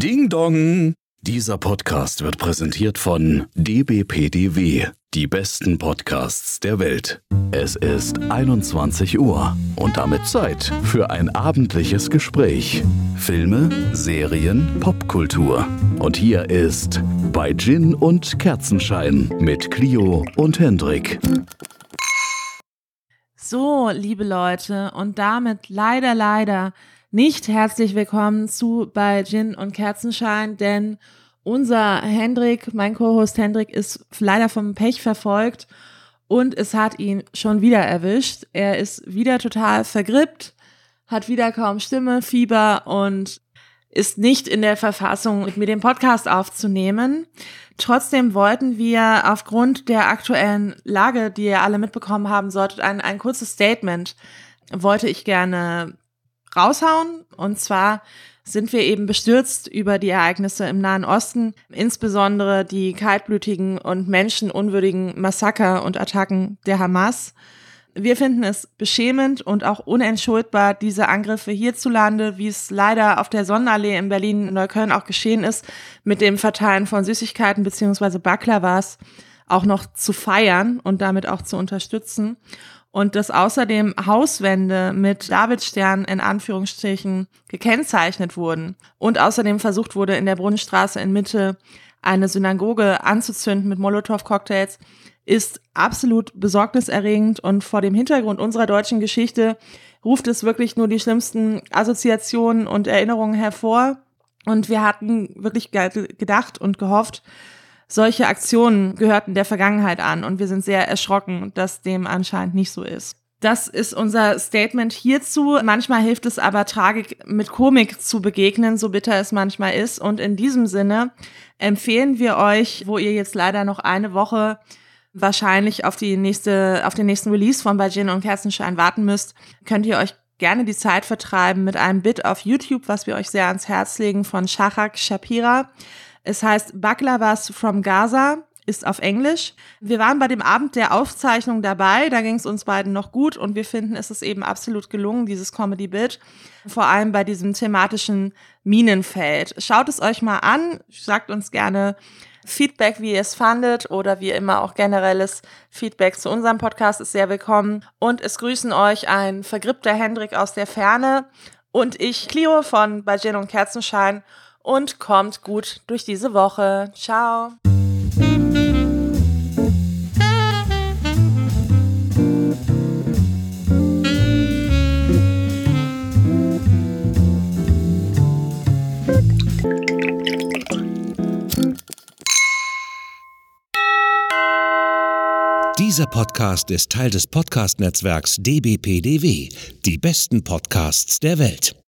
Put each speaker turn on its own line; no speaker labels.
Ding Dong! Dieser Podcast wird präsentiert von dbpdw, die besten Podcasts der Welt. Es ist 21 Uhr und damit Zeit für ein abendliches Gespräch. Filme, Serien, Popkultur. Und hier ist bei Gin und Kerzenschein mit Clio und Hendrik.
So, liebe Leute, und damit leider, leider nicht herzlich willkommen zu bei Gin und Kerzenschein, denn unser Hendrik, mein Co-Host Hendrik, ist leider vom Pech verfolgt und es hat ihn schon wieder erwischt. Er ist wieder total vergrippt, hat wieder kaum Stimme, Fieber und ist nicht in der Verfassung, mit mir den Podcast aufzunehmen. Trotzdem wollten wir aufgrund der aktuellen Lage, die ihr alle mitbekommen haben solltet, ein, ein kurzes Statement wollte ich gerne raushauen. Und zwar sind wir eben bestürzt über die Ereignisse im Nahen Osten, insbesondere die kaltblütigen und menschenunwürdigen Massaker und Attacken der Hamas. Wir finden es beschämend und auch unentschuldbar, diese Angriffe hierzulande, wie es leider auf der Sonnenallee in Berlin-Neukölln auch geschehen ist, mit dem Verteilen von Süßigkeiten beziehungsweise Baklawas auch noch zu feiern und damit auch zu unterstützen und dass außerdem Hauswände mit Davidstern in Anführungsstrichen gekennzeichnet wurden und außerdem versucht wurde, in der Brunnenstraße in Mitte eine Synagoge anzuzünden mit Molotow-Cocktails, ist absolut besorgniserregend und vor dem Hintergrund unserer deutschen Geschichte ruft es wirklich nur die schlimmsten Assoziationen und Erinnerungen hervor. Und wir hatten wirklich gedacht und gehofft, solche Aktionen gehörten der Vergangenheit an und wir sind sehr erschrocken, dass dem anscheinend nicht so ist. Das ist unser Statement hierzu. Manchmal hilft es aber, Tragik mit Komik zu begegnen, so bitter es manchmal ist. Und in diesem Sinne empfehlen wir euch, wo ihr jetzt leider noch eine Woche wahrscheinlich auf die nächste, auf den nächsten Release von Bajin und Kerzenschein warten müsst, könnt ihr euch gerne die Zeit vertreiben mit einem Bit auf YouTube, was wir euch sehr ans Herz legen von Shachak Shapira. Es heißt Baklavas from Gaza, ist auf Englisch. Wir waren bei dem Abend der Aufzeichnung dabei, da ging es uns beiden noch gut und wir finden, es ist eben absolut gelungen, dieses Comedy-Bit, vor allem bei diesem thematischen Minenfeld. Schaut es euch mal an, sagt uns gerne Feedback, wie ihr es fandet oder wie immer auch generelles Feedback zu unserem Podcast ist sehr willkommen. Und es grüßen euch ein vergrippter Hendrik aus der Ferne und ich, Clio von Bajin und Kerzenschein und kommt gut durch diese Woche. Ciao.
Dieser Podcast ist Teil des Podcast-Netzwerks dbpdw, die besten Podcasts der Welt.